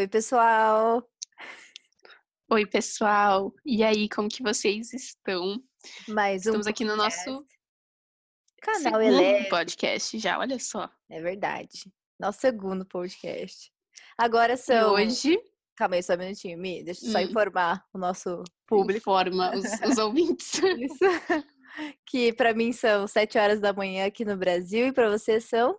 Oi, pessoal! Oi, pessoal! E aí, como que vocês estão? Mais um Estamos aqui no nosso canal Eleve. podcast já, olha só. É verdade. Nosso segundo podcast. Agora E são. hoje, Calma aí, só um minutinho, Mi. Deixa eu só Hum. informar o nosso público. informa os, os ouvintes. Isso. que pra mim são sete horas da manhã aqui no Brasil e pra vocês são.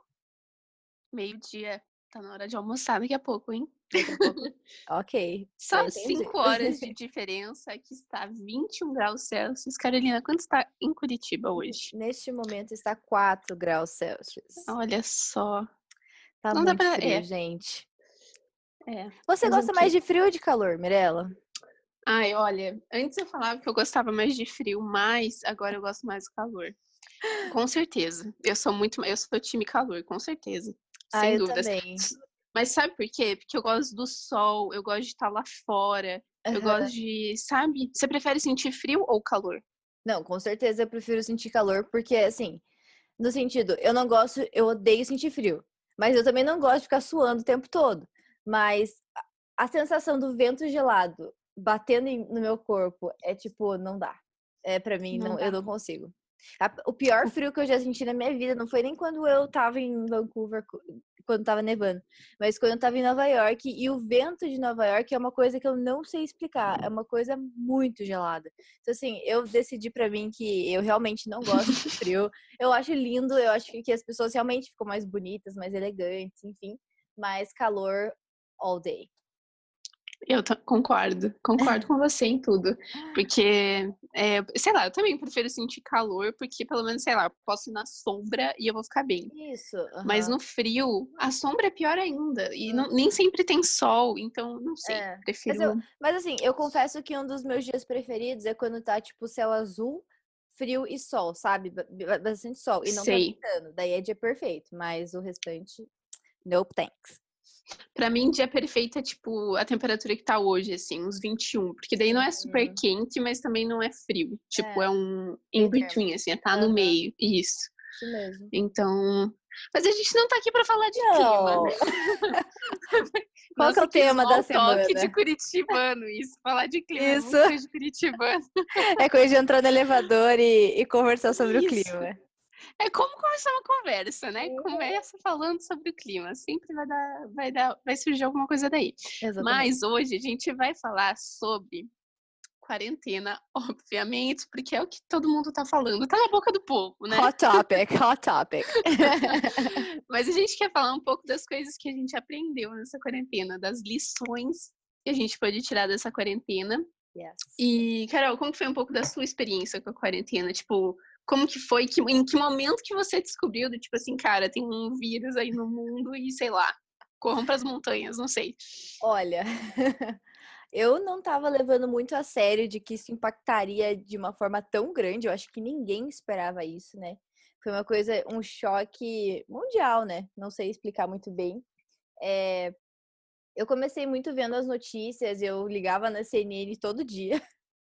Meio-dia, tá na hora de almoçar daqui a pouco, hein? Daqui a pouco. ok. Só já entendi. 5 horas de diferença, que está 21 graus Celsius. Carolina, quanto está em Curitiba hoje? Neste momento está 4 graus Celsius. Olha só. Tá não muito pra- frio, é. gente. É. Você o gosta mais de frio ou de calor, Mirella? Ai, olha, antes eu falava que eu gostava mais de frio, mas agora eu gosto mais do calor. Com certeza. Eu sou muito, eu sou time calor, com certeza. Ah, Sem eu dúvidas. também. Mas sabe por quê? Porque eu gosto do sol, eu gosto de estar lá fora, eu Aham. gosto de, sabe? Você prefere sentir frio ou calor? Não, com certeza eu prefiro sentir calor, porque assim, no sentido, eu não gosto, eu odeio sentir frio, mas eu também não gosto de ficar suando o tempo todo. Mas a- sensação do vento gelado batendo no meu corpo é tipo, não dá. É para mim, Não não, eu não consigo. O pior frio que eu já senti na minha vida não foi nem quando eu tava em Vancouver, co- quando tava nevando, mas quando eu tava em Nova York e o vento de Nova York é uma coisa que eu não sei explicar, é uma coisa muito gelada. Então, assim, eu decidi pra mim que eu realmente não gosto de frio. Eu acho lindo, eu acho que as pessoas realmente ficam mais bonitas, mais elegantes, enfim. Mas calor all day. Eu concordo, concordo com você em tudo. Porque, é, sei lá, eu também prefiro sentir calor, porque pelo menos, sei lá, eu posso ir na sombra e eu vou ficar bem. Isso. Mas aham. no frio, a sombra é pior ainda. E não- nem sempre tem sol, então não sei. É, Prefiro. eu- Mas assim, eu confesso que um dos meus dias preferidos é quando tá, tipo, céu azul, frio e sol, sabe? Ba- ba- Bastante sol. E não Sei. tá. Daí é dia perfeito. Mas o restante, nope, thanks. Pra mim, dia perfeito é tipo a temperatura que tá hoje, assim, uns 21. Porque daí não é super Uhum. quente, mas também não é frio. Tipo, É. é, um in Meio termo. between, assim, é tá Aham. no meio. Isso. Isso mesmo. Então. Mas a gente não tá aqui pra falar de clima, Não. né? Qual que é o Nossa, tema da semana? de curitibano, isso. Falar de clima é Isso. de curitibano. É coisa de entrar no elevador e, e conversar sobre o Isso. clima. É como começar uma conversa, né? Uhum. Começa falando sobre o clima. Sempre vai dar, vai dar, vai surgir alguma coisa daí. Exatamente. Mas hoje a gente vai falar sobre quarentena, obviamente, porque é o que todo mundo tá falando. Tá na boca do povo, né? Hot topic, hot topic. Mas a gente quer falar um pouco das coisas que a gente aprendeu nessa quarentena, das lições que a gente pode tirar dessa quarentena. yes. E, Carol, como foi um pouco da sua experiência com a quarentena? Tipo, como que foi? Que, em que momento que você descobriu do tipo assim, cara, tem um vírus aí no mundo e sei lá, corram pras montanhas, não sei. Olha, eu não tava levando muito a sério de que isso impactaria de uma forma tão grande. Eu acho que ninguém esperava isso, né? Foi uma coisa, um choque mundial, né? Não sei explicar muito bem. É, eu comecei muito vendo as notícias, eu ligava na CNN todo dia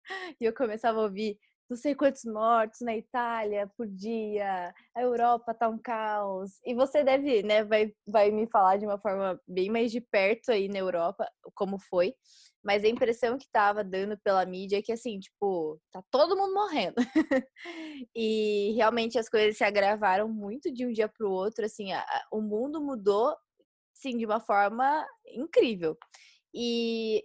e eu começava a ouvir não sei quantos mortos na Itália por dia, a Europa tá um caos. E você deve, né, vai, vai me falar de uma forma bem mais de perto aí na Europa, como foi. Mas a impressão que tava dando pela mídia é que, assim, tipo, tá todo mundo morrendo. e realmente as coisas se agravaram muito de um dia pro outro, assim, a- o mundo mudou, sim, de uma forma incrível. E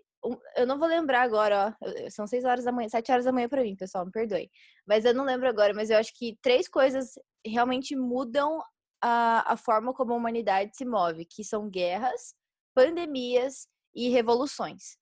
eu não vou lembrar agora, ó, são seis horas da manhã, sete horas da manhã pra mim, pessoal, me perdoe. Mas eu não lembro agora, mas eu acho que três coisas realmente mudam a, a forma como a humanidade se move, que são guerras, pandemias e revoluções.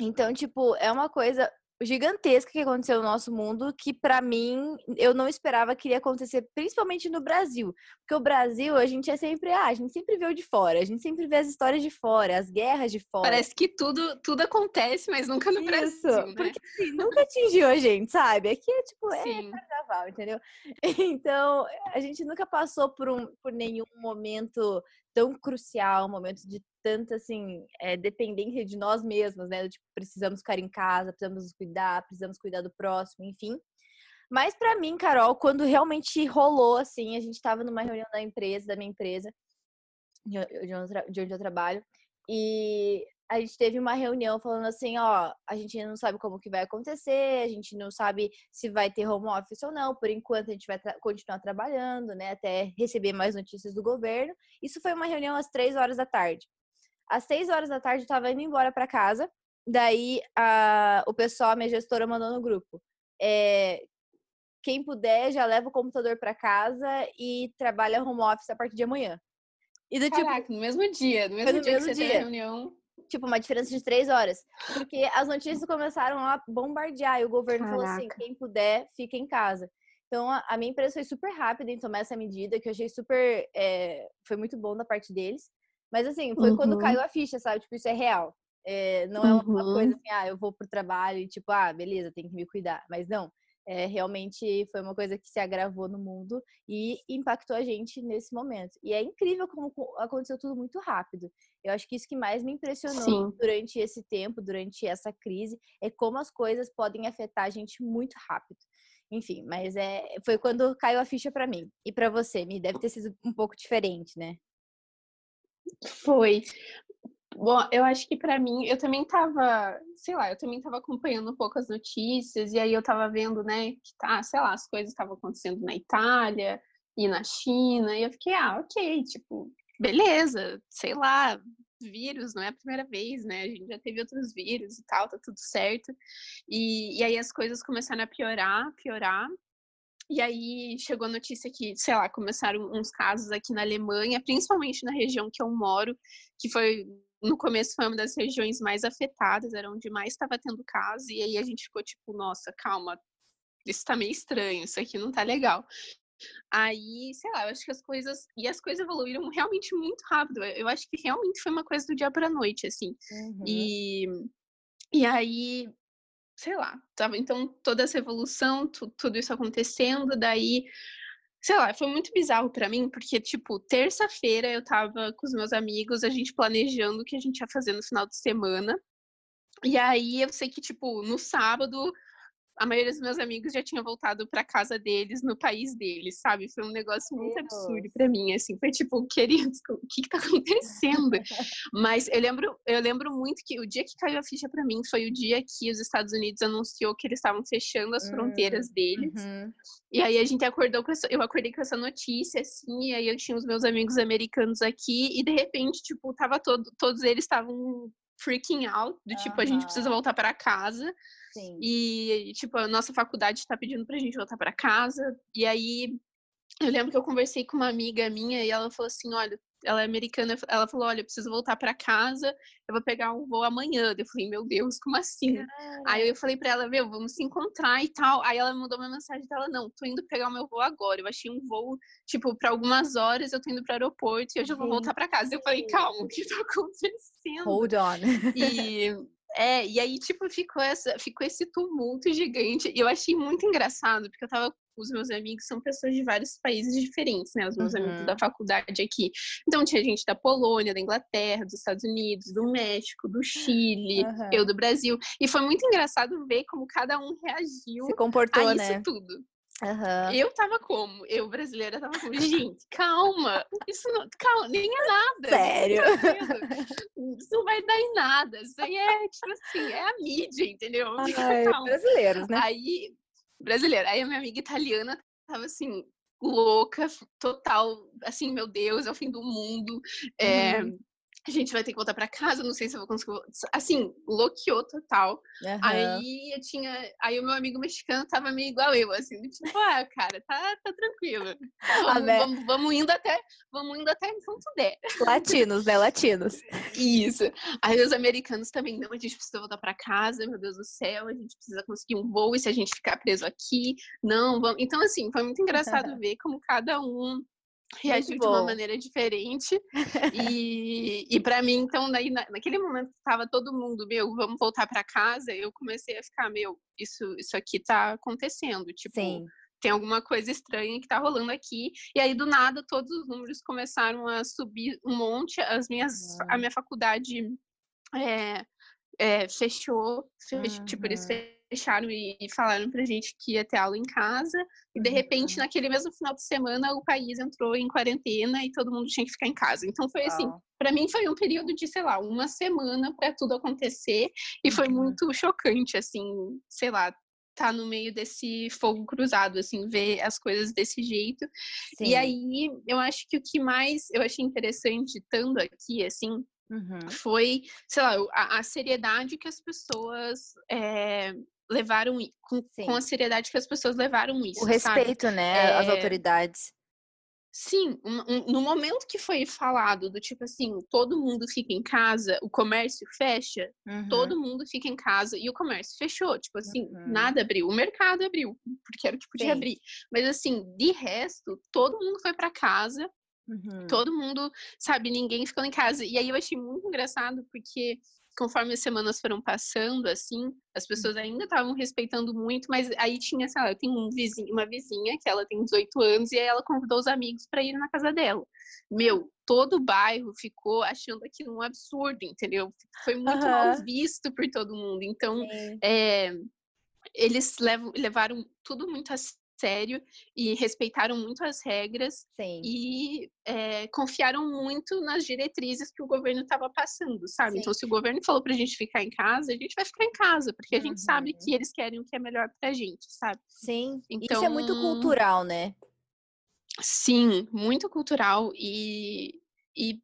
Então, tipo, é uma coisa gigantesca que aconteceu no nosso mundo que pra mim eu não esperava que iria acontecer, principalmente no Brasil, porque o Brasil a gente é sempre, ah, a gente sempre vê o de fora, a gente sempre vê as histórias de fora, as guerras de fora. Parece que tudo, tudo acontece, mas nunca no Isso, Brasil, né? porque assim, nunca atingiu a gente, sabe? Aqui é tipo, é Sim. carnaval, entendeu? Então, a gente nunca passou por, um, por nenhum momento tão crucial, um momento de tanta, assim, é, dependência de nós mesmos, né? Tipo, precisamos ficar em casa, precisamos cuidar, precisamos cuidar do próximo, enfim. Mas pra mim, Carol, quando realmente rolou, assim, a gente tava numa reunião da empresa, da minha empresa, de onde eu trabalho, E a gente teve uma reunião falando assim, ó, a gente não sabe como que vai acontecer, a gente não sabe se vai ter home office ou não, por enquanto a gente vai tra continuar trabalhando, né, até receber mais notícias do governo. Isso foi uma reunião às três horas da tarde. Às seis horas da tarde eu tava indo embora para casa, daí a, o pessoal, a minha gestora mandou no grupo, é, quem puder já leva o computador para casa e trabalha home office a partir de amanhã. E do tipo Caraca, tipo, no mesmo dia, no mesmo, no dia mesmo que você dia. reunião tipo, uma diferença de três horas. Porque as notícias começaram a bombardear e o governo Caraca. falou assim: quem puder, fica em casa. Então, a, minha empresa foi super rápida em tomar essa medida, que eu achei super. É, foi muito bom da parte deles. Mas, assim, foi uhum. quando caiu a ficha, sabe? Tipo, isso é real. É, não é uma uhum. coisa assim, ah, eu vou pro trabalho e, tipo, ah, beleza, tem que me cuidar. Mas não é, realmente foi uma coisa que se agravou no mundo e impactou a gente nesse momento. E é incrível como aconteceu tudo muito rápido. Eu acho que isso que mais me impressionou Sim. durante esse tempo, durante essa crise, é como as coisas podem afetar a gente muito rápido. Enfim, mas é, foi quando caiu a ficha para mim. E para você, me deve ter sido um pouco diferente, né? Foi. Bom, eu acho que para mim, eu também tava, sei lá, eu também tava acompanhando um pouco as notícias, e aí eu tava vendo, né, que tá, sei lá, as coisas estavam acontecendo na Itália e na China, e eu fiquei, ah, ok, tipo, beleza, sei lá, vírus, não é a primeira vez, né? A gente já teve outros vírus e tal, tá tudo certo. E, e aí as coisas começaram a piorar, piorar. E aí chegou a notícia que, sei lá, começaram uns casos aqui na Alemanha, principalmente na região que eu moro, que foi no começo foi uma das regiões mais afetadas, era onde mais estava tendo casos, e aí a gente ficou tipo, nossa, calma, isso tá meio estranho, isso aqui não tá legal. Aí, sei lá, eu acho que as coisas. E as coisas evoluíram realmente muito rápido. Eu acho que realmente foi uma coisa do dia pra noite, assim. Uhum. E, e aí, sei lá, tava então toda essa evolução, tu, tudo isso acontecendo, daí sei lá, foi muito bizarro para mim, porque, tipo, terça-feira eu tava com os meus amigos, a gente planejando o que a gente ia fazer no final de semana. E aí eu sei que, tipo, no sábado a maioria dos meus amigos já tinha voltado para casa deles, no país deles, sabe? Foi um negócio muito Deus. absurdo para mim, assim, foi tipo, queridos, o que que tá acontecendo? Mas eu lembro, eu lembro muito que o dia que caiu a ficha para mim foi o dia que os Estados Unidos anunciou que eles estavam fechando as fronteiras hum, deles. Uhum. E aí a gente acordou com essa, eu acordei com essa notícia, assim, e aí eu tinha os meus amigos americanos aqui, e de repente, tipo, tava todo, todos eles estavam freaking out, do tipo, uhum. a gente precisa voltar para casa. Sim. E, tipo, a nossa faculdade está pedindo pra gente voltar para casa. E aí, eu lembro que eu conversei com uma amiga minha e ela falou assim: olha, ela é americana, ela falou: olha, eu preciso voltar para casa, eu vou pegar um voo amanhã. Eu falei: meu Deus, como assim? Aí eu falei para ela: meu, vamos se encontrar e tal. Aí ela mandou uma mensagem dela: não, tô indo pegar o meu voo agora. Eu achei um voo, tipo, para algumas horas, eu tô indo pro aeroporto e eu já vou voltar para casa. Eu falei: calma, o que tá acontecendo? Hold on. E. É, e aí, tipo, ficou, essa, ficou esse tumulto gigante. E eu achei muito engraçado, porque eu tava os meus amigos, são pessoas de vários países diferentes, né? Os meus uhum. amigos da faculdade aqui. Então, tinha gente da Polônia, da Inglaterra, dos Estados Unidos, do México, do Chile, uhum. eu do Brasil. E foi muito engraçado ver como cada um reagiu Se comportou, a isso né? tudo. Uhum. Eu tava como? Eu, brasileira, tava como? Gente, calma! Isso não. Calma, nem é nada. Sério? Isso não vai dar em nada. Isso aí é, tipo assim, é a mídia, entendeu? Ai, brasileiros, né? Aí, brasileira. Aí a minha amiga italiana tava assim, louca, total, assim, meu Deus, é o fim do mundo. É, a gente vai ter que voltar para casa, não sei se eu vou conseguir. Assim, bloqueou total. Uhum. Aí eu tinha. Aí o meu amigo mexicano tava meio igual eu, assim, tipo, ah, cara, tá, tá tranquilo. Vamos, vamos, vamos, indo até. Vamos indo até enquanto der. Latinos, né? Latinos. Isso. Aí os americanos também, não, a gente precisa voltar para casa, meu Deus do céu, a gente precisa conseguir um voo, e se a gente ficar preso aqui, não, vamos. Então, assim, foi muito engraçado ver como cada um reagiu de uma maneira diferente. e, e para mim, então, daí, na, naquele momento que estava todo mundo, meu, vamos voltar para casa, eu comecei a ficar, meu, isso, isso aqui tá acontecendo. Tipo, Sim. tem alguma coisa estranha que tá rolando aqui. E aí, do nada, todos os números começaram a subir um monte. As minhas, A minha faculdade é, é, fechou, fechou uhum. tipo, eles fecharam e falaram pra gente que ia ter aula em casa, e de repente, uhum. naquele mesmo final de semana, o país entrou em quarentena e todo mundo tinha que ficar em casa. Então foi assim, para mim foi um período de, sei lá, uma semana para tudo acontecer, e foi uhum. muito chocante, assim, sei lá, tá no meio desse fogo cruzado, assim, ver as coisas desse jeito. Sim. E aí, eu acho que o que mais eu achei interessante estando aqui, assim, Uhum. Foi, sei lá, a, a, seriedade que as pessoas é, levaram, com, com, a seriedade que as pessoas levaram isso. O respeito, sabe? né, é, às autoridades. Sim, um, um, no momento que foi falado do tipo assim, todo mundo fica em casa, o comércio fecha, uhum. todo mundo fica em casa e o comércio fechou. Tipo assim, uhum. nada abriu. O mercado abriu, porque era o que podia Sim. abrir. Mas assim, de resto, todo mundo foi para casa Uhum. Todo mundo, sabe, ninguém ficando em casa. E aí eu achei muito engraçado, porque conforme as semanas foram passando, assim, as pessoas uhum. ainda estavam respeitando muito, mas aí tinha, sei lá, eu tenho um vizinho, uma vizinha que ela tem 18 anos e aí ela convidou os amigos para ir na casa dela. Meu, todo o bairro ficou achando aquilo um absurdo, entendeu? Foi muito uhum. mal visto por todo mundo. Então, é, eles levam, levaram tudo muito a sério e respeitaram muito as regras Sim. e é, confiaram muito nas diretrizes que o governo estava passando, sabe? Sim. Então, se o governo falou para a gente ficar em casa, a gente vai ficar em casa, porque a uhum. gente sabe que eles querem o que é melhor para a gente, sabe? Sim. Então, Isso é muito então cultural, né? Sim, muito cultural e, e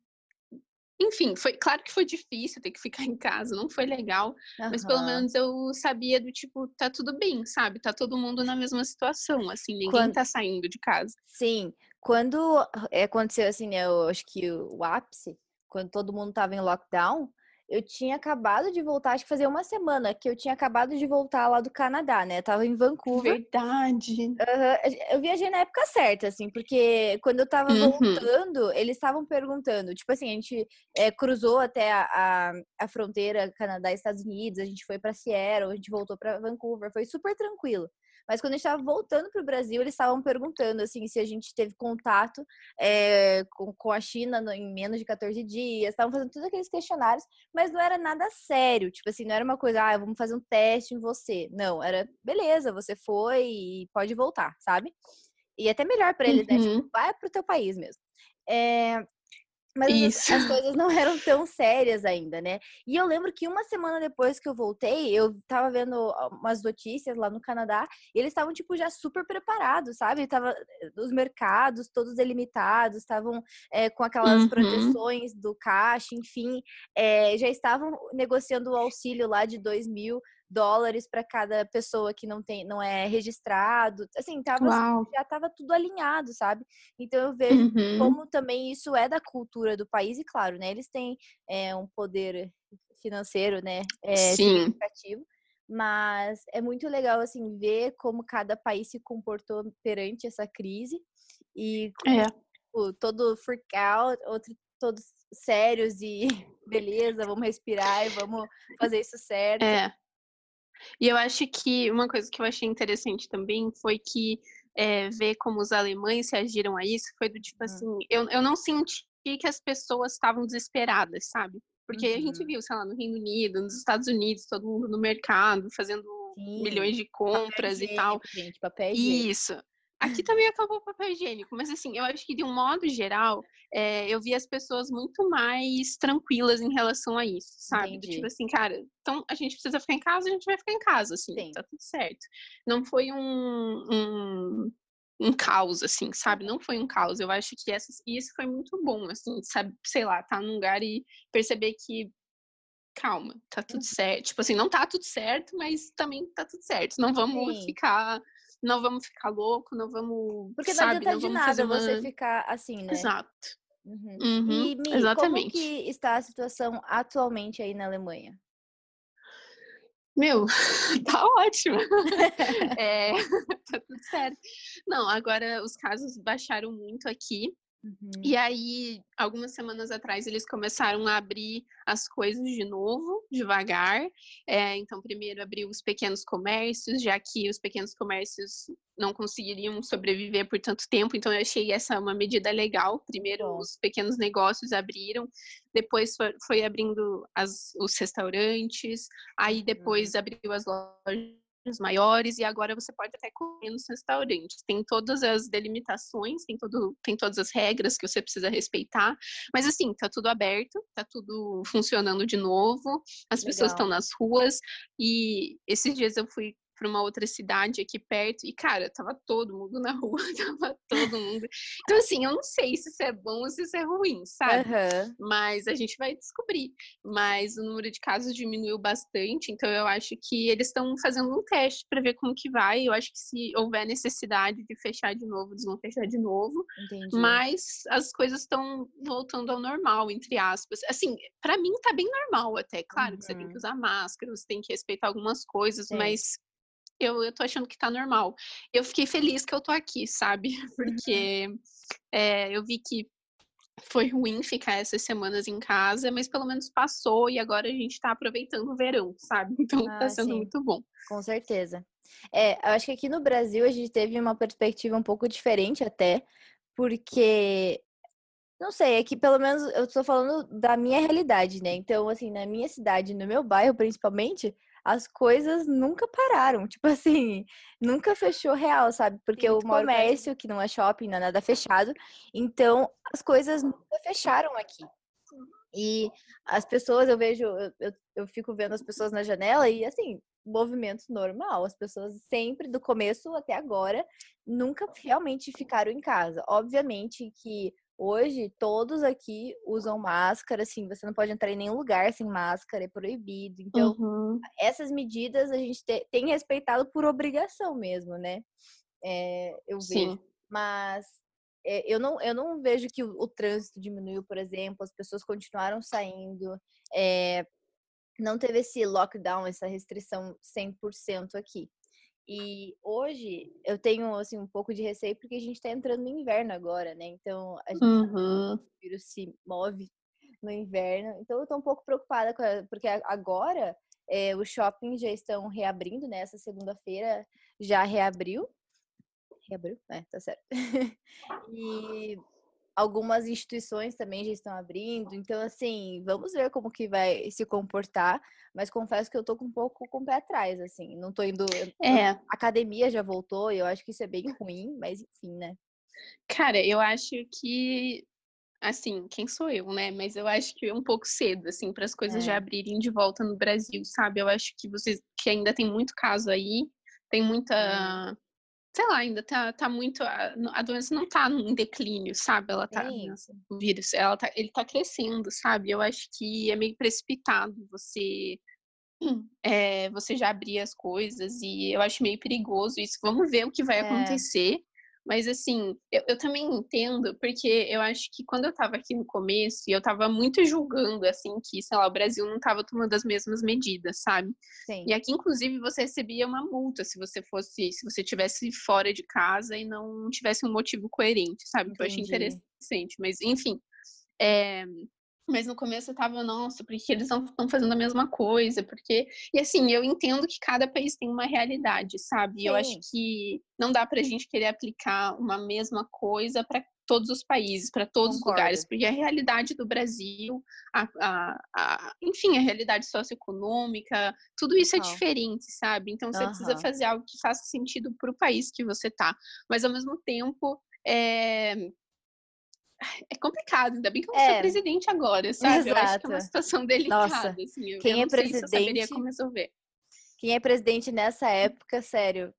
enfim, foi claro que foi difícil ter que ficar em casa, não foi legal, uhum. mas pelo menos eu sabia do tipo, tá tudo bem, sabe? Tá todo mundo na mesma situação, assim, ninguém Quando... tá saindo de casa. Sim, quando eh, aconteceu assim, né, eu acho que o ápice, quando todo mundo tava em lockdown, eu tinha acabado de voltar, acho que fazia uma semana que eu tinha acabado de voltar lá do Canadá, né? Eu tava em Vancouver. Verdade. Uhum. Eu viajei na época certa, assim, porque quando eu tava uhum. voltando, eles estavam perguntando. Tipo assim, a gente é, cruzou até a, a, a fronteira Canadá Estados Unidos, a gente foi pra Seattle, a gente voltou pra Vancouver, foi super tranquilo. Mas quando a gente estava voltando para o Brasil, eles estavam perguntando assim se a gente teve contato é, com, com a China em menos de 14 dias. Estavam fazendo todos aqueles questionários, mas não era nada sério. Tipo assim, não era uma coisa, ah, vamos fazer um teste em você. Não, era beleza, você foi e pode voltar, sabe? E até melhor para eles, uhum. né? Tipo, uhum. vai pro teu país mesmo. É, mas as, as, coisas não eram tão sérias ainda, né? E eu lembro que uma semana depois que eu voltei, eu tava vendo umas notícias lá no Canadá, e eles estavam, tipo, já super preparados, sabe? Tava, eh, os mercados todos delimitados, estavam é, com aquelas uhum. proteções do caixa, enfim, é, já estavam negociando o auxílio lá de 2 mil dólares para cada pessoa que não tem, não é registrado. Assim, tava, já estava tudo alinhado, sabe? Então eu vejo uhum. como também isso é da cultura do país e claro, né? Eles têm é, um poder financeiro, né? É, significativo. Mas é muito legal assim ver como cada país se comportou perante essa crise e é. tipo, todo freak out, outro todos sérios e beleza, vamos respirar e vamos fazer isso certo. É. E eu acho que uma coisa que eu achei interessante também foi que é, ver como os alemães reagiram a isso foi do tipo hum. assim, eu, eu não senti que as pessoas estavam desesperadas, sabe? Porque uhum. a gente uhum. viu, sei lá, no Reino Unido, nos Estados Unidos, todo mundo no mercado, fazendo Sim. milhões de compras e tal. Gente, papel Isso. Aqui também acabou o papel higiênico, mas assim, eu acho que de um modo geral, é, eu vi as pessoas muito mais tranquilas em relação a isso, sabe? Tipo assim, cara, então a gente precisa ficar em casa, a gente vai ficar em casa, assim, Sim. tá tudo certo. Não foi um, um, um caos, assim, sabe? Não foi um caos. Eu acho que essa, isso foi muito bom, assim, sabe? Sei lá, tá num lugar e perceber que calma, tá tudo uhum. certo. Tipo assim, não tá tudo certo, mas também tá tudo certo. Não vamos Sim. ficar não vamos ficar louco, não vamos. Porque não sabe, adianta não de nada uma... você ficar assim, né? Exato. Uhum. Uhum, e, Mi, exatamente. como que está a situação atualmente aí na Alemanha? Meu, tá ótimo. é, tá tudo certo. Não, agora os casos baixaram muito aqui. Uhum. E aí, algumas semanas atrás, eles começaram a abrir as coisas de novo, devagar. É, então, primeiro abriu os pequenos comércios, já que os pequenos comércios não conseguiriam sobreviver por tanto tempo. Então, eu achei essa uma medida legal. Primeiro, os pequenos negócios abriram, depois foi, abrindo as, os restaurantes, aí depois uhum. abriu as lojas maiores e agora você pode até comer nos restaurantes. Tem todas as delimitações, tem, todo, tem todas as regras que você precisa respeitar, mas assim, tá tudo aberto, tá tudo funcionando de novo, as Legal. pessoas estão nas ruas e esses dias eu fui para uma outra cidade aqui perto e, cara, tava todo mundo na rua, tava todo mundo. Então, assim, eu não sei se isso é bom ou se isso é ruim, sabe? Uhum. Mas a gente vai descobrir. Mas o número de casos diminuiu bastante, então eu acho que eles estão fazendo um teste para ver como que vai. Eu acho que se houver necessidade de fechar de novo, eles vão fechar de novo. Entendi. Mas as coisas estão voltando ao normal, entre aspas. Assim, para mim tá bem normal até. Claro uhum. que você tem que uhum. usar máscara, você tem que respeitar algumas coisas, Sim. mas eu, eu tô achando que tá normal. Eu fiquei feliz que eu tô aqui, sabe? Porque uhum. é, eu vi que foi ruim ficar essas semanas em casa, mas pelo menos passou e agora a gente tá aproveitando o verão, sabe? Então tá ah, tá sendo sim. muito bom. Com certeza. É, eu acho que aqui no Brasil a gente teve uma perspectiva um pouco diferente até, porque não sei, é que pelo menos eu estou falando da minha realidade, né? Então, assim, na minha cidade, no meu bairro principalmente, as coisas nunca pararam. Tipo assim, nunca fechou real, sabe? Porque o comércio, que não é shopping, não é nada fechado. Então, as coisas nunca fecharam aqui. E as pessoas, eu vejo, eu, eu, eu fico vendo as pessoas na janela e assim, movimento normal. As pessoas sempre, do começo até agora, nunca realmente ficaram em casa. Obviamente que Hoje, todos aqui usam máscara, assim, você não pode entrar em nenhum lugar sem máscara, é proibido. Então, uhum. essas medidas a gente te, tem respeitado por obrigação mesmo, né? É, eu Sim. vejo. Mas é, eu, não, eu não vejo que o, o, trânsito diminuiu, por exemplo, as pessoas continuaram saindo. É, não teve esse lockdown, essa restrição 100% aqui. E hoje eu tenho assim um pouco de receio porque a gente está entrando no inverno agora, né? Então a gente uhum. o vírus se move no inverno. Então eu estou um pouco preocupada com a, porque agora é, os shoppings já estão reabrindo, né? Essa segunda-feira já reabriu. Reabriu? É, tá certo. e algumas instituições também já estão abrindo. Então, assim, vamos ver como que vai se comportar. Mas confesso que eu tô com um pouco com o pé atrás, assim. Não tô indo. É. A academia já voltou, e eu acho que isso é bem ruim, mas enfim, né? Cara, eu acho que. Assim, quem sou eu, né? Mas eu acho que é um pouco cedo, assim, para as coisas é. já abrirem de volta no Brasil, sabe? Eu acho que vocês que ainda tem muito caso aí, tem muita sei lá, ainda tá, tá muito. A, a doença não tá em declínio, sabe? Ela tá. O vírus, ela tá, ele tá crescendo, sabe? Eu acho que é meio precipitado você. É, você já abrir as coisas e eu acho meio perigoso isso. Vamos ver o que vai é. acontecer. Mas assim, eu, eu, também entendo, porque eu acho que quando eu tava aqui no começo, eu tava muito julgando, assim, que, sei lá, o Brasil não tava tomando as mesmas medidas, sabe? Sim. E aqui, inclusive, você recebia uma multa se você fosse, se você tivesse fora de casa e não tivesse um motivo coerente, sabe? Que eu achei interessante. Mas, enfim. É, mas no começo eu tava, nossa, porque eles não estão fazendo a mesma coisa, porque. E assim, eu entendo que cada país tem uma realidade, sabe? Sim. Eu acho que não dá pra gente querer aplicar uma mesma coisa para todos os países, para todos Concordo. os lugares, porque a realidade do Brasil, a, a, a, enfim, a realidade socioeconômica, tudo isso é diferente, sabe? Então você uhum. precisa fazer algo que faça sentido para o país que você tá. Mas ao mesmo tempo, é, é complicado, ainda bem que eu não é. sou presidente agora, sabe? Exato. Eu acho que é uma situação delicada. Nossa, assim, eu, quem eu é presidente, se saberia como resolver. Quem é presidente nessa época, sério,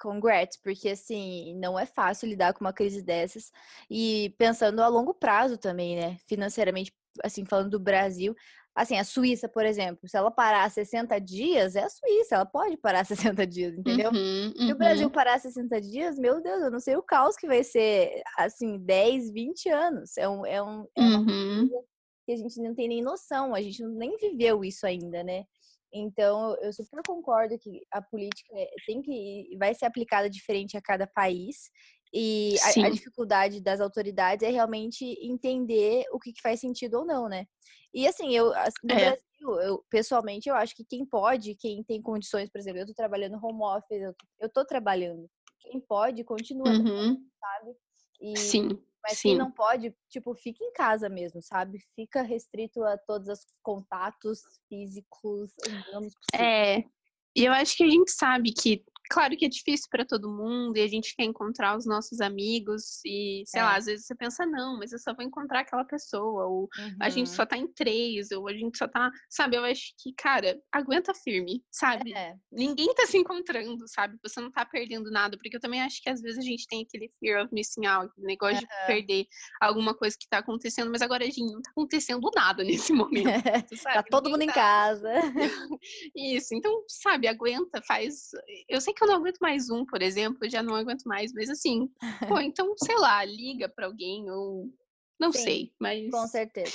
congrats, porque assim, não é fácil lidar com uma crise dessas. E pensando a longo prazo também, né? Financeiramente, assim, falando do Brasil, Assim, a Suíça, por exemplo, se ela parar 60 dias, é a Suíça, ela pode parar 60 dias, entendeu? Uhum, uhum. Se o Brasil uhum. parar 60 dias, meu Deus, eu não sei o caos que vai ser, assim, 10, 20 anos. É, um, é, um, é uma uhum. coisa que a gente não tem nem noção, a gente nem viveu isso ainda, né? Então, eu super concordo que a política tem que vai ser aplicada diferente a cada país e a, a, dificuldade das autoridades é realmente entender o que, que, faz sentido ou não, né? E assim, eu no é. Brasil, eu, pessoalmente, eu acho que quem pode, quem tem condições, por exemplo, eu tô trabalhando home office, eu, eu tô trabalhando. Quem pode, continua, uhum. sabe? E, sim. Mas sim. quem não pode, tipo, fica em casa mesmo, sabe? Fica restrito a todos os contatos físicos possíveis. É. E eu acho que a gente sabe que claro que é difícil para todo mundo e a gente quer encontrar os nossos amigos e, sei é. lá, às vezes você pensa, não, mas eu só vou encontrar aquela pessoa, ou uhum. a gente só tá em três, ou a gente só tá, sabe? Eu acho que, cara, aguenta firme, sabe? É. Ninguém tá se encontrando, sabe? Você não tá perdendo nada, porque eu também acho que às vezes a gente tem aquele fear of missing out, negócio uhum. de perder alguma coisa que tá acontecendo, mas agora, gente, não tá acontecendo nada nesse momento. tá todo mundo tá... em casa. Isso, então, sabe, aguenta, faz. Eu sei que eu não aguento mais um, por exemplo, eu já não aguento mais, mas assim, pô, então, sei lá, liga para alguém ou não Sim, sei, mas com certeza.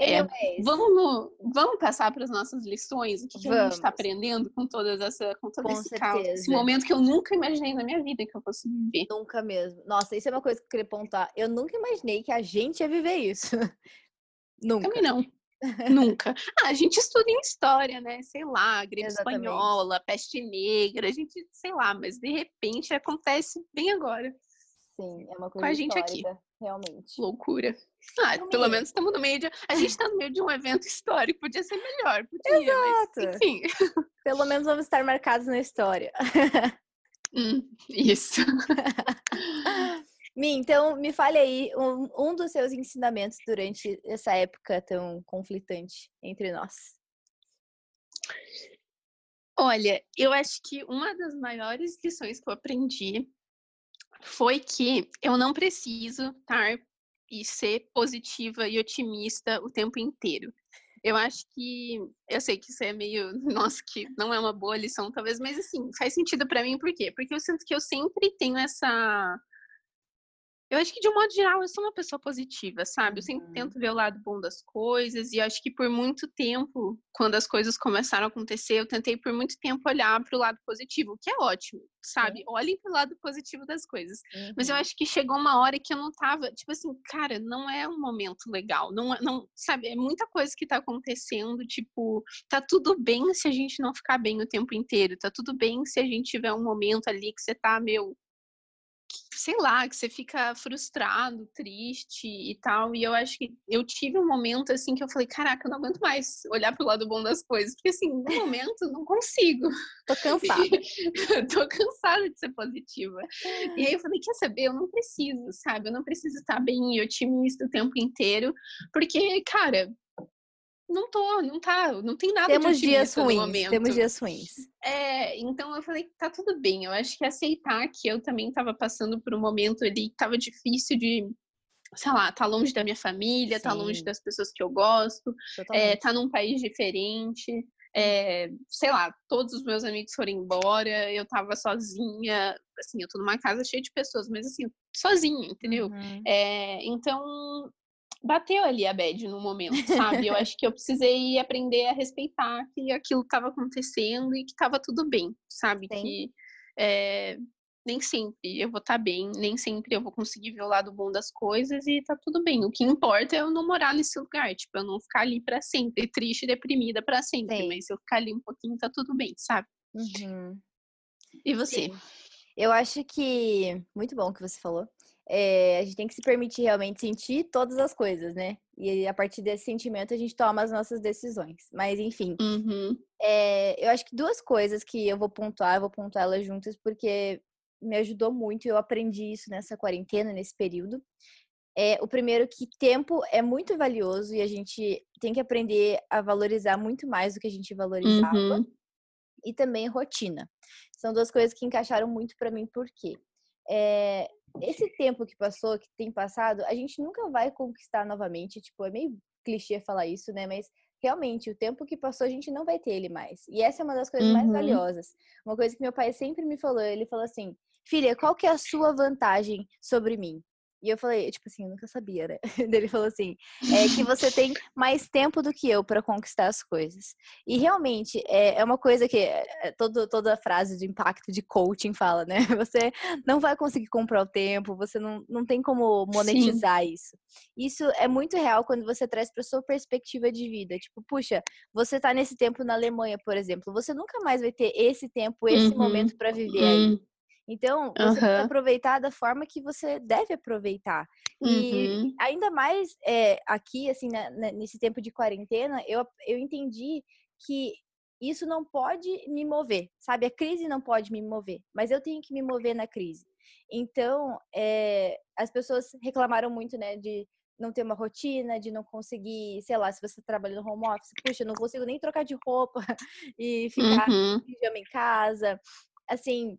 É, vamos, vamos passar para as nossas lições, o que, que a gente está aprendendo com todas essa, com todo com esse caos, esse momento que eu nunca imaginei na minha vida que eu fosse viver. Nunca mesmo. Nossa, isso é uma coisa que eu queria pontuar. Eu nunca imaginei que a gente ia viver isso. nunca. Também não. Nunca. Ah, a gente estuda em história, né? Sei lá, gripe Exatamente. espanhola, peste negra, a gente, sei lá, mas de repente acontece bem agora. Sim, é uma coisa Com a gente aqui. Realmente. Loucura. Ah, pelo menos estamos no meio de. A gente está no meio de um evento histórico, podia ser melhor, podia, Exato. mas enfim. Pelo menos vamos estar marcados na história. Hum, isso. Mi, então me fale aí um, um dos seus ensinamentos durante essa época tão conflitante entre nós. Olha, eu acho que uma das maiores lições que eu aprendi foi que eu não preciso estar e ser positiva e otimista o tempo inteiro. Eu acho que eu sei que isso é meio, nossa, que não é uma boa lição talvez, mas assim, faz sentido para mim por quê? Porque eu sinto que eu sempre tenho essa eu acho que, de um modo geral, eu sou uma pessoa positiva, sabe? Eu sempre uhum. tento ver o lado bom das coisas, e acho que por muito tempo, quando as coisas começaram a acontecer, eu tentei por muito tempo olhar para o lado positivo, o que é ótimo, sabe? Uhum. Olhem para o lado positivo das coisas. Uhum. Mas eu uhum. acho que chegou uma hora que eu não tava, tipo assim, cara, não é um momento legal, não, é, não sabe? É muita coisa que tá acontecendo, tipo, tá tudo bem se a gente não ficar bem o tempo inteiro, tá tudo bem se a gente tiver um momento ali que você tá, meu, sei lá, que você fica frustrado, triste e tal. E eu acho que eu tive um momento assim que eu falei, caraca, eu não aguento mais olhar pro lado bom das coisas, porque assim, no momento não consigo. Tô cansada. Tô cansada de ser positiva. E aí eu falei, quer saber? Eu não preciso, sabe? Eu não preciso estar bem e otimista o tempo inteiro, porque, cara, não tô, não tá, não tem nada temos de dias ruins, momento. Temos dias ruins. É, então eu falei, tá tudo bem. Eu acho que aceitar que eu também tava passando por um momento ali que tava difícil de, sei lá, tá longe da minha família, Sim. tá longe das pessoas que eu gosto, é, tá num país diferente. É, sei lá, todos os meus amigos foram embora, eu tava sozinha, assim, eu tô numa casa cheia de pessoas, mas assim, sozinha, entendeu? Uhum. É, então, bateu ali a bad no momento, sabe? Eu acho que eu precisei aprender a respeitar que aquilo estava acontecendo e que estava tudo bem, sabe? Sim. Que é, nem sempre eu vou estar tá bem, nem sempre eu vou conseguir ver o lado bom das coisas e tá tudo bem. O que importa é eu não morar nesse lugar, tipo, eu não ficar ali para sempre, triste, deprimida para sempre, Sim. mas se eu ficar ali um pouquinho, tá tudo bem, sabe? Uhum. E você? Sim. Eu acho que muito bom o que você falou é, a gente tem que se permitir realmente sentir todas as coisas, né? E a partir desse sentimento a gente toma as nossas decisões. Mas, enfim, uhum. é, eu acho que duas coisas que eu vou pontuar, eu vou pontuar elas juntas, porque me ajudou muito e eu aprendi isso nessa quarentena, nesse período. É, o primeiro que tempo é muito valioso e a gente tem que aprender a valorizar muito mais do que a gente valorizava. Uhum. E também rotina. São duas coisas que encaixaram muito para mim, por quê? É, esse tempo que passou, que tem passado, a gente nunca vai conquistar novamente. Tipo, é meio clichê falar isso, né? Mas realmente, o tempo que passou, a gente não vai ter ele mais. E essa é uma das coisas uhum. mais valiosas. Uma coisa que meu pai sempre me falou, ele falou assim: "Filha, qual que é a sua vantagem sobre mim?" E eu falei, tipo assim, eu nunca sabia, né? Ele falou assim: é que você tem mais tempo do que eu para conquistar as coisas. E realmente é, é uma coisa que é, é, todo, toda frase de impacto de coaching fala, né? Você não vai conseguir comprar o tempo, você não, não tem como monetizar Sim. isso. Isso é muito real quando você traz para sua perspectiva de vida. Tipo, puxa, você tá nesse tempo na Alemanha, por exemplo, você nunca mais vai ter esse tempo, esse uhum. momento para viver aí. Então, você uhum. tem que aproveitar da forma que você deve aproveitar. E uhum. ainda mais é, aqui, assim, né, nesse tempo de quarentena, eu, eu entendi que isso não pode me mover, sabe? A crise não pode me mover, mas eu tenho que me mover na crise. Então, é, as pessoas reclamaram muito, né, de não ter uma rotina, de não conseguir, sei lá, se você trabalha no home office, puxa, não consigo nem trocar de roupa e ficar uhum. pijama em casa. Assim,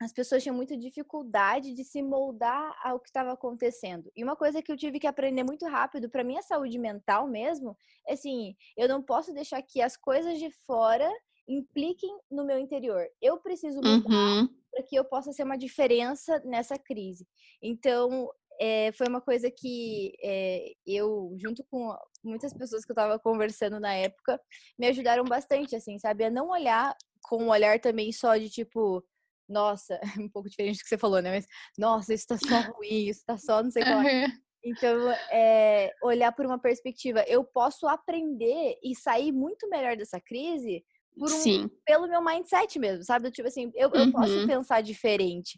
as pessoas tinham muita dificuldade de se moldar ao que estava acontecendo. E uma coisa que eu tive que aprender muito rápido para minha saúde mental mesmo, é assim, eu não posso deixar que as coisas de fora impliquem no meu interior. Eu preciso mudar uhum. para que eu possa ser uma diferença nessa crise. Então, é, foi uma coisa que é, eu, junto com muitas pessoas que eu estava conversando na época, me ajudaram bastante, assim, sabe? A não olhar com um olhar também só de tipo, nossa, um pouco diferente do que você falou, né? Mas, nossa, isso tá só ruim, isso tá só não sei qual. Uhum. Então, é, olhar por uma perspectiva, eu posso aprender e sair muito melhor dessa crise por um, pelo meu mindset mesmo, sabe? Tipo assim, eu, eu posso uhum. pensar diferente.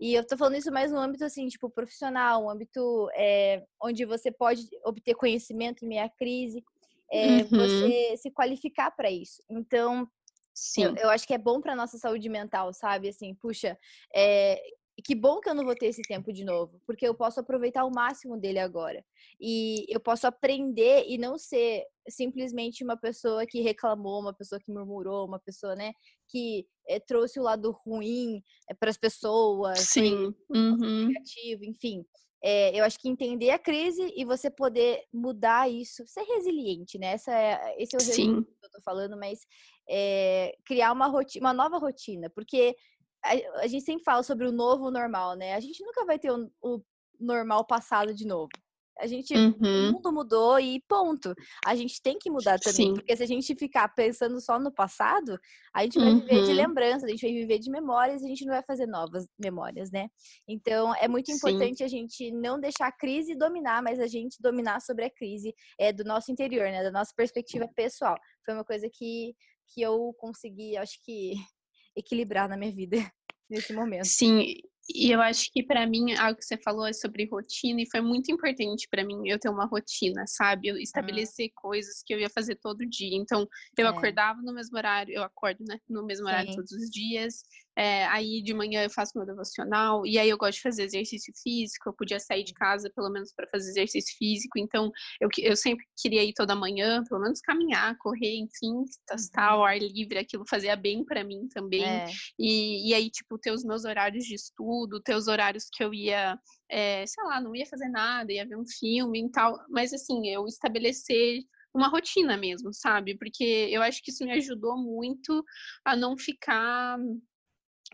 E eu tô falando isso mais no âmbito, assim, tipo, profissional, um âmbito é, onde você pode obter conhecimento em meia crise, é, uhum. você se qualificar para isso. Então, Sim. Eu, eu, acho que é bom para nossa saúde mental, sabe? Assim, puxa, é, que bom que eu não vou ter esse tempo de novo, porque eu posso aproveitar o máximo dele agora. E eu posso aprender e não ser simplesmente uma pessoa que reclamou, uma pessoa que murmurou, uma pessoa, né, que é, trouxe o lado ruim é, para as pessoas, Sim. Uhum. negativo, enfim. É, eu acho que entender a crise e você poder mudar isso, ser resiliente, né? Essa é, esse é o Sim. que eu tô falando, mas é, criar uma, rotina, uma nova rotina, porque a, a, gente sempre fala sobre o novo normal, né? A gente nunca vai ter o, o normal passado de novo. A gente, uhum. o mundo mudou e ponto. A gente tem que mudar também, Sim. porque se a gente ficar pensando só no passado, a gente vai uhum. viver de uhum. lembranças, a gente vai viver de memórias, a gente não vai fazer novas memórias, né? Então, é muito importante Sim. a gente não deixar a crise dominar, mas a gente dominar sobre a crise é do nosso interior, né? Da nossa perspectiva pessoal. Foi uma coisa que que eu consegui, acho que, equilibrar na minha vida nesse momento. Sim, e eu acho que para mim algo que você falou é sobre rotina e foi muito importante para mim eu ter uma rotina, sabe? Eu estabelecer ah. coisas que eu ia fazer todo dia. Então, eu é. acordava no mesmo horário, eu acordo, né, no mesmo horário Sim. todos os dias. É, aí de manhã eu faço meu devocional e aí eu gosto de fazer exercício físico. Eu podia sair de casa pelo menos para fazer exercício físico. Então, eu, eu sempre queria ir toda manhã, pelo menos caminhar, correr, enfim, testar uhum. o ar livre. Aquilo fazia bem para mim também. É. E, e aí, tipo, ter os meus horários de estudo tudo, ter os horários que eu ia, é, sei lá, não ia fazer nada, ia ver um filme e tal. Mas assim, eu estabelecer uma rotina mesmo, sabe? Porque eu acho que isso me ajudou muito a não ficar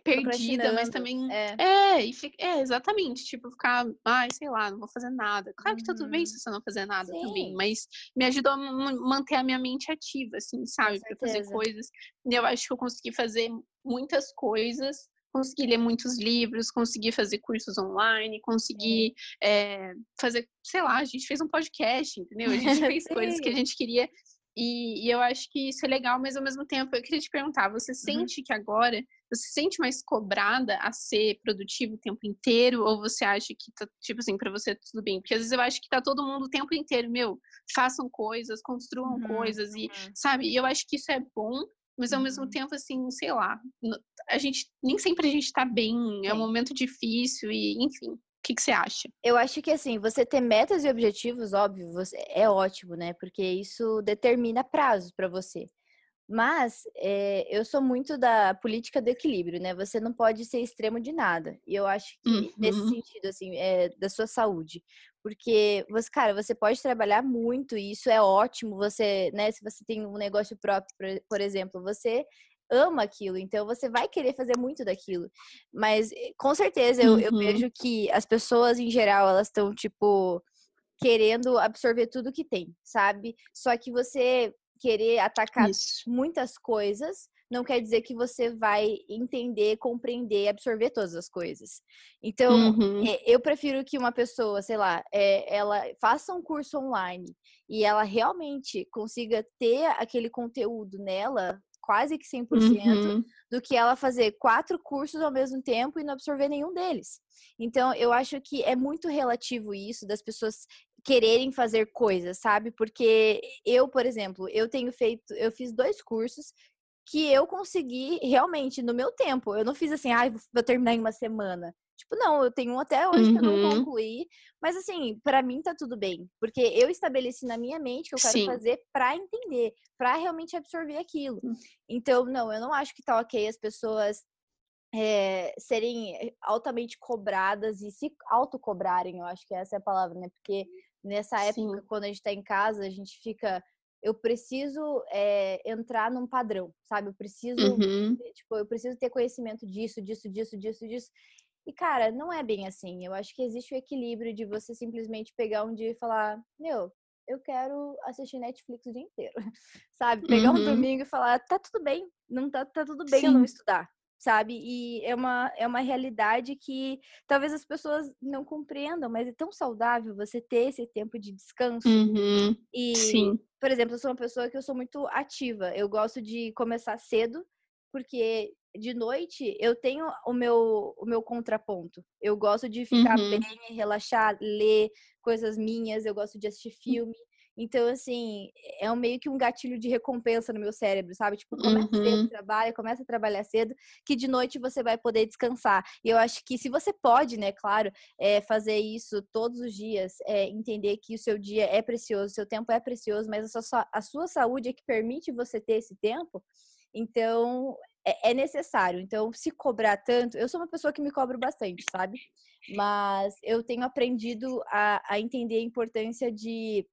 perdida, mas também é, é, e fica, é, exatamente, tipo, ficar, ai, sei lá, não vou fazer nada. Claro que tá tudo bem uhum. se você não fazer nada Sim. também, mas me ajudou a manter a minha mente ativa, assim, sabe, para fazer coisas. E eu acho que eu consegui fazer muitas coisas consegui ler muitos livros, consegui fazer cursos online, consegui é, fazer, sei lá, a gente fez um podcast, entendeu? A gente fez coisas que a gente queria. E, e, eu acho que isso é legal, mas ao mesmo tempo eu queria te perguntar: você uhum. sente uhum. que agora você se sente mais cobrada a ser produtivo o tempo inteiro? Ou você acha que tá, tipo assim, para você tudo bem? Porque às vezes eu acho que tá todo mundo o tempo inteiro, meu, façam coisas, construam uhum. coisas, e uhum. sabe? E eu acho que isso é bom, mas ao mesmo uhum. tempo, assim, sei lá, a gente nem sempre a gente tá bem, é um momento difícil e, enfim. O que, que você acha? Eu acho que assim, você ter metas e objetivos, óbvio, você, é ótimo, né? Porque isso determina prazos para você. Mas é, eu sou muito da política do equilíbrio, né? Você não pode ser extremo de nada. E eu acho que uhum. nesse sentido, assim, é, da sua saúde. Porque, você, cara, você pode trabalhar muito e isso é ótimo. Você, né, se você tem um negócio próprio, por exemplo, você ama aquilo, então você vai querer fazer muito daquilo. Mas eh, com certeza eu, uhum. eu vejo que as pessoas em geral, elas estão, tipo, querendo absorver tudo que tem, sabe? Só que você querer atacar Isso. muitas coisas não quer dizer que você vai entender, compreender, absorver todas as coisas. Então, uhum. É, eu prefiro que uma pessoa, sei lá, é, ela faça um curso online e ela realmente consiga ter aquele conteúdo nela, quase que 100%, uhum. do que ela fazer quatro cursos ao mesmo tempo e não absorver nenhum deles. Então, eu acho que é muito relativo isso das pessoas quererem fazer coisas, sabe? Porque eu, por exemplo, eu tenho feito, eu fiz dois cursos que eu consegui realmente no meu tempo. Eu não fiz assim, ah, vou terminar em uma semana. Tipo, não, eu tenho um até hoje uhum. que eu não uhum. concluí. Mas assim, para mim tá tudo bem. Porque eu estabeleci na minha mente que eu quero Sim. fazer para entender, para realmente absorver aquilo. Hum. Então, não, eu não acho que tá ok as pessoas é, serem altamente cobradas e se autocobrarem, eu acho que essa é a palavra, né? Porque nessa época, Sim. quando a gente tá em casa, a gente fica eu preciso é, entrar num padrão, sabe? Eu preciso, uhum. tipo, eu preciso ter conhecimento disso, disso, disso, disso, disso. E, cara, não é bem assim. Eu acho que existe o equilíbrio de você simplesmente pegar um dia e falar, meu, eu quero assistir Netflix o dia inteiro. Sabe? Pegar uhum. um domingo e falar, tá tudo bem, não tá, tá tudo bem Sim. eu não estudar. Sabe? E é uma, é uma realidade que talvez as pessoas não compreendam, mas é tão saudável você ter esse tempo de descanso. Uhum. E, Sim. por exemplo, eu sou uma pessoa que eu sou muito ativa. Eu gosto de começar cedo, porque de noite eu tenho o meu, o meu contraponto. Eu gosto de ficar uhum. bem, relaxar, ler coisas minhas, eu gosto de assistir hum. filme. Então, assim, é um, meio que um gatilho de recompensa no meu cérebro, sabe? Tipo, começa uhum. cedo, trabalha, começa a trabalhar cedo, que de noite você vai poder descansar. E eu acho que se você pode, né, claro, é, fazer isso todos os dias, é, entender que o seu dia é precioso, o seu tempo é precioso, mas a sua, a sua saúde é que permite você ter esse tempo, então, é, é, necessário. Então, se cobrar tanto, eu sou uma pessoa que me cobro bastante, sabe? Mas eu tenho aprendido a, a entender a importância de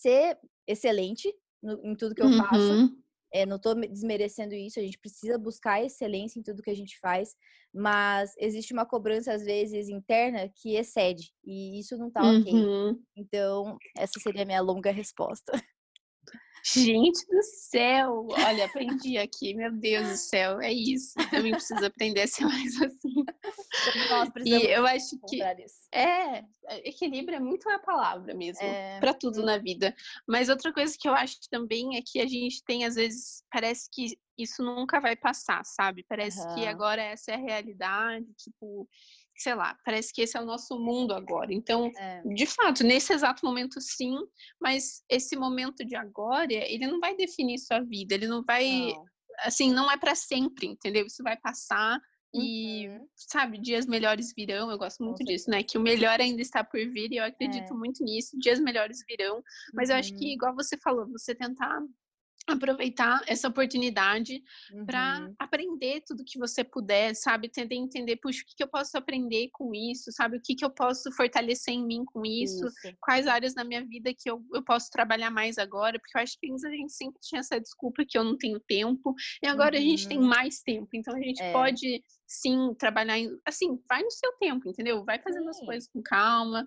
ser excelente no, em tudo que eu faço. Uhum. É, não estou desmerecendo isso, a gente precisa buscar excelência em tudo que a gente faz, mas existe uma cobrança, às vezes, interna que excede, e isso não está ok. Uhum. Então, essa seria a minha longa resposta. Gente do céu! Olha, aprendi aqui, meu Deus do céu, é isso. Também preciso aprender a ser mais assim. e eu acho que é, equilíbrio é muito a palavra mesmo, é... para tudo na vida. Mas outra coisa que eu acho também é que a gente tem às vezes parece que isso nunca vai passar, sabe? Parece uhum. que agora essa é a realidade, tipo, sei lá, parece que esse é o nosso mundo agora. Então, é. de fato, nesse exato momento, sim, mas esse momento de agora, ele não vai definir sua vida, ele não vai. Não. Assim, não é para sempre, entendeu? Isso vai passar. E, uhum. sabe, dias melhores virão, eu gosto muito disso, né? Que o melhor ainda está por vir, e eu acredito é. muito nisso, dias melhores virão. Mas uhum. eu acho que, uhum. igual você falou, você tentar aproveitar essa oportunidade uhum. para aprender tudo que você puder, sabe? Tentar entender, puxa, o que, que eu posso aprender com isso, sabe? O que, que eu posso fortalecer em mim com isso? isso. Quais áreas da minha vida que eu, eu posso trabalhar mais agora? Porque eu acho que a gente sempre tinha essa desculpa que eu não tenho tempo, e agora uhum. a gente tem uhum. mais tempo, então a gente é. pode sim trabalhar em, assim, vai no seu tempo, entendeu? Vai fazendo as coisas com calma,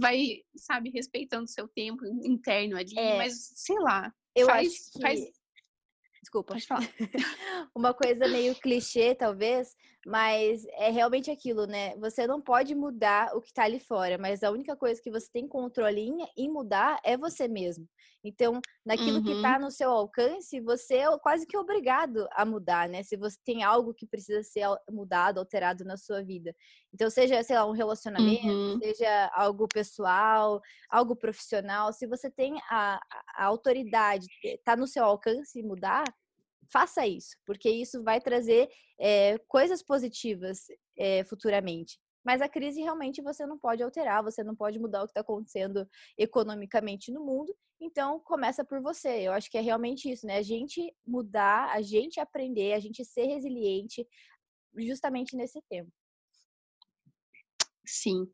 vai, sabe, respeitando o seu tempo interno ali, é. mas sei lá, eu faz, acho que... faz... Desculpa. Pode falar. Uma coisa meio clichê, talvez, mas é realmente aquilo, né? Você não pode mudar o que está ali fora, mas a única coisa que você tem controle em, mudar é você mesmo. Então, naquilo uhum. que está no seu alcance, você é quase que obrigado a mudar, né? Se você tem algo que precisa ser mudado, alterado na sua vida. Então, seja, sei lá, um relacionamento, uhum. seja algo pessoal, algo profissional, se você tem a, a autoridade, está no seu alcance mudar, faça isso, porque isso vai trazer é, coisas positivas é, futuramente. Mas a crise realmente você não pode alterar, você não pode mudar o que está acontecendo economicamente no mundo. Então, começa por você. Eu acho que é realmente isso, né? A gente mudar, a gente aprender, a gente ser resiliente justamente nesse tempo. Sim.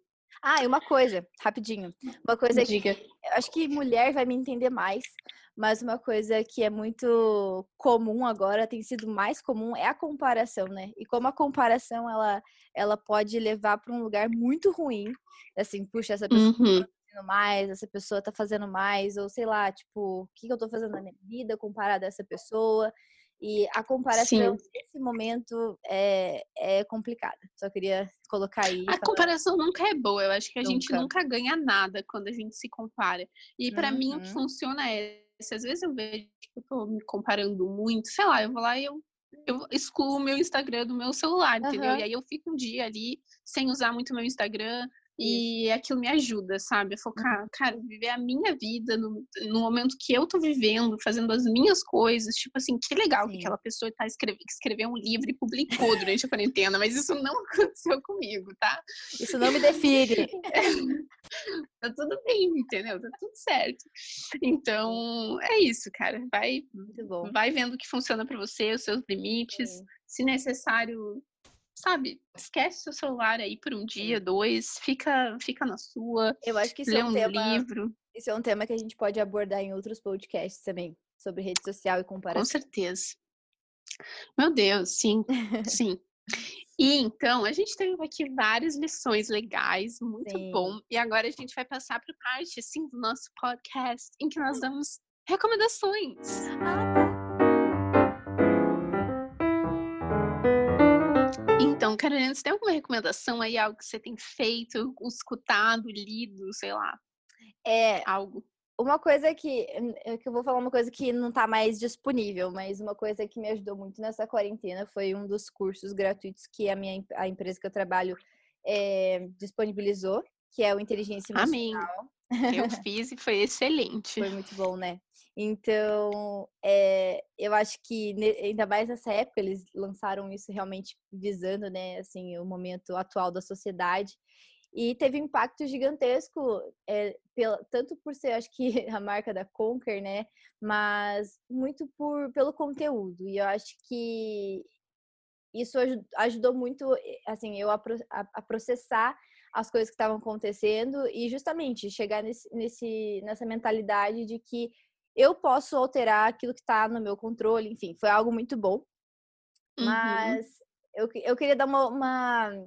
Ah, e uma coisa, rapidinho. Uma coisa Diga. que eu acho que mulher vai me entender mais, mas uma coisa que é muito comum agora, tem sido mais comum, é a comparação, né? E como a comparação ela, ela pode levar para um lugar muito ruim, assim, puxa, essa pessoa tá uhum. tá fazendo mais, essa pessoa tá fazendo mais, ou sei lá, tipo, o que, eu tô fazendo na minha vida comparado a essa pessoa. E a comparação Sim. nesse momento é, é complicada. Só queria colocar aí. A comparação nunca é boa. Eu acho que a nunca. gente nunca ganha nada quando a gente se compara. E para uhum. mim o que uhum. funciona é se às vezes eu vejo que eu tô me comparando muito, sei lá, eu vou lá e eu, eu excluo o meu Instagram do meu celular, entendeu? E aí eu fico um dia ali sem usar muito meu Instagram, E aquilo me ajuda, sabe? A focar, cara, viver a minha vida no, no momento que eu tô vivendo, fazendo as minhas coisas. Tipo assim, que legal Sim. que aquela pessoa tá escreve, que escreveu um livro e publicou durante a quarentena, mas isso não aconteceu comigo, tá? Isso não me define. tá tudo bem, entendeu? Tá tudo certo. Então, é isso, cara. Vai, vai vendo o que funciona para você, os seus limites. Sim. Se necessário, sabe, esquece seu celular aí por um dia, dois, fica, fica na sua. Eu acho que isso lê é um, um tema, livro. Isso é um tema que a gente pode abordar em outros podcasts também, sobre rede social e comparação. Com certeza. Meu Deus, sim, sim. E então, a gente teve aqui várias lições legais, muito sim. bom. E agora a gente vai passar para parte, assim, do nosso podcast, em que nós damos recomendações. Ah, tá. Então, Carolina, você tem alguma recomendação aí, algo que você tem feito, escutado, lido, sei lá? É. Algo. Uma coisa que, é que eu vou falar uma coisa que não está mais disponível, mas uma coisa que me ajudou muito nessa quarentena foi um dos cursos gratuitos que a minha a empresa que eu trabalho é, disponibilizou, que é o Inteligência Emocional. Amém. Eu fiz e foi excelente. Foi muito bom, né? Então, é, eu acho que ainda mais nessa época eles lançaram isso realmente visando, né, assim, o momento atual da sociedade e teve um impacto gigantesco, é, pela, tanto por ser, acho que a marca da Conquer, né, mas muito por pelo conteúdo. E eu acho que isso ajudou muito, assim, eu a, a, a processar as coisas que estavam acontecendo e justamente chegar nesse, nesse, nessa mentalidade de que eu posso alterar aquilo que está no meu controle, enfim, foi algo muito bom. Uhum. Mas eu, eu queria dar uma, uma,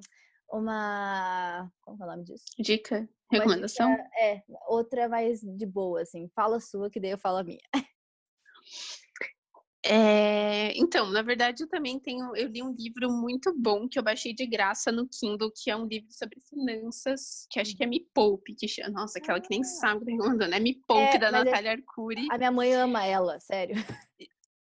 uma. Como é o nome disso? Dica? Recomendação? Dica, é, outra mais de boa, assim. Fala a sua, que daí eu falo a minha. É, então, na verdade, eu também tenho. Eu li um livro muito bom que eu baixei de graça no Kindle, que é um livro sobre finanças, que acho que é Me Poupe, que chama. Nossa, aquela que nem ah. sabe o que tá mandando. É Me Poupe, é, da Natália é... Arcuri. A minha mãe ama ela, sério.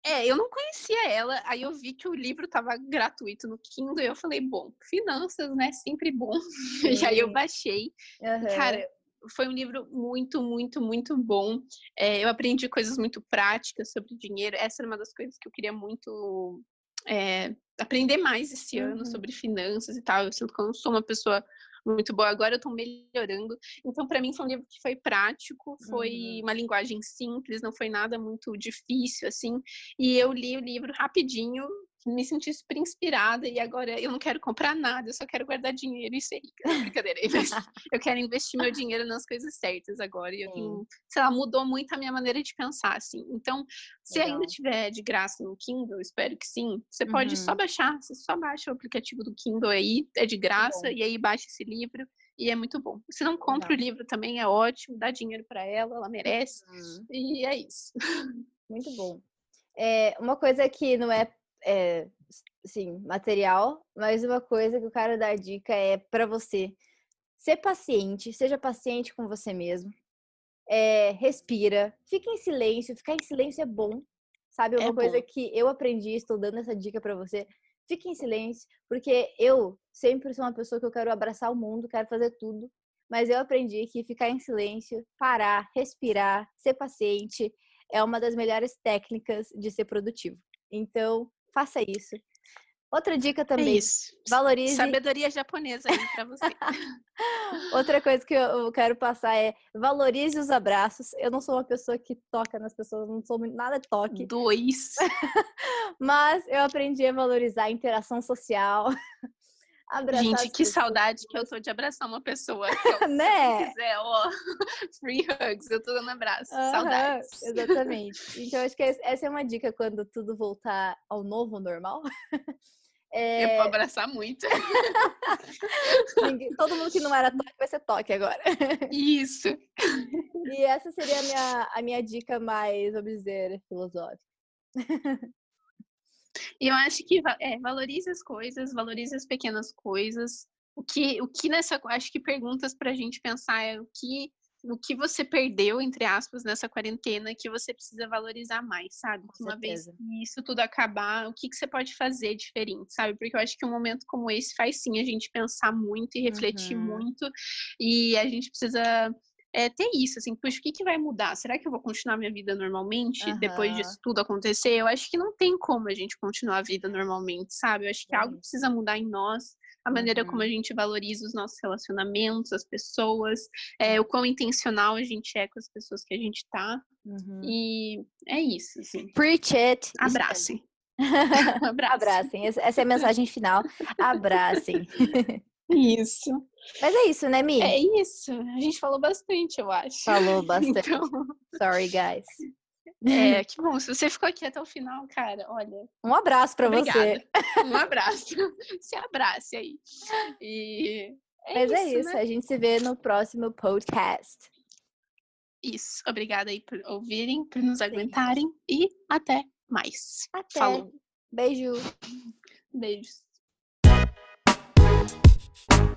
É, eu não conhecia ela, aí eu vi que o livro tava gratuito no Kindle e eu falei, bom, finanças, né? Sempre bom. Sim. E aí eu baixei. Uhum. Cara, foi um livro muito, muito, muito bom. É, eu aprendi coisas muito práticas sobre dinheiro. Essa era uma das coisas que eu queria muito é, aprender mais esse ano uhum. sobre finanças e tal. Eu sinto que eu não sou uma pessoa muito boa. Agora eu estou melhorando. Então, para mim, foi um livro que foi prático, foi uhum. uma linguagem simples, não foi nada muito difícil, assim. E eu li o livro rapidinho, me senti super inspirada e agora eu não quero comprar nada, eu só quero guardar dinheiro e ser rica. Não, brincadeira. eu quero investir meu dinheiro nas coisas certas agora. E eu tenho, sei lá, mudou muito a minha maneira de pensar, assim. Então, se Legal. ainda tiver de graça no Kindle, espero que sim, você uhum. pode só uhum. baixar, você só baixa o aplicativo do Kindle aí, é de graça, e aí baixa esse livro e é muito bom. Se não compra o livro também é ótimo, dá dinheiro para ela, ela merece. Uhum. E é isso. Muito bom. É, uma coisa que não é é, sim, material, mas uma coisa que eu quero dar dica é para você ser paciente, seja paciente com você mesmo. É, respira, fica em silêncio, ficar em silêncio é bom, sabe? Uma é coisa bom. que eu aprendi, estou dando essa dica para você. Fique em silêncio, porque eu sempre sou uma pessoa que eu quero abraçar o mundo, quero fazer tudo, mas eu aprendi que ficar em silêncio, parar, respirar, ser paciente é uma das melhores técnicas de ser produtivo. Então, Faça isso. Outra dica é também. É isso. Valorize. Sabedoria japonesa aí pra você. Outra coisa que eu quero passar é valorize os abraços. Eu não sou uma pessoa que toca nas pessoas, não sou nada toque. Dois. Mas eu aprendi a valorizar a interação social. Abraçar Gente, que saudade que eu tô de abraçar uma pessoa. né? Se quiser, ó, free hugs, eu tô dando abraço. Uhum, Saudades. Exatamente. Então, acho que essa é uma dica quando tudo voltar ao novo normal. É... Eu vou abraçar muito. Todo mundo que não era toque vai ser toque agora. Isso. E essa seria a minha, a minha dica mais, vamos dizer, filosófica. E eu acho que é, valorize as coisas, valorize as pequenas coisas. O que, o que nessa. Acho que perguntas para a gente pensar é o que o que você perdeu, entre aspas, nessa quarentena que você precisa valorizar mais, sabe? Com uma vez certeza. que isso tudo acabar, o que, que você pode fazer diferente, sabe? Porque eu acho que um momento como esse faz sim a gente pensar muito e refletir Uhum. muito. E a gente precisa é, ter isso, assim, puxa, o que, que vai mudar? Será que eu vou continuar minha vida normalmente depois Aham. disso tudo acontecer? Eu acho que não tem como a gente continuar a vida normalmente, sabe? Eu acho que algo Sim. precisa mudar em nós. A maneira como Uhum. a gente valoriza os nossos relacionamentos, as pessoas, é, o quão intencional a gente é com as pessoas que a gente tá. Uhum. E é isso, assim. Preach it. Abracem. Abracem. Essa é a mensagem final. Abracem. Isso. Mas é isso, né, Mi? É isso. A gente falou bastante, eu acho. Falou bastante. Então, Sorry, guys. é, que bom. Se você ficou aqui até o final, cara, olha, Um abraço pra obrigada. você. Um abraço. Se abrace aí. E é Mas isso, é isso. né? A gente se vê no próximo podcast. Isso. Obrigada aí por ouvirem, por nos aguentarem e até mais. Até. Falou. Beijo. Beijos. you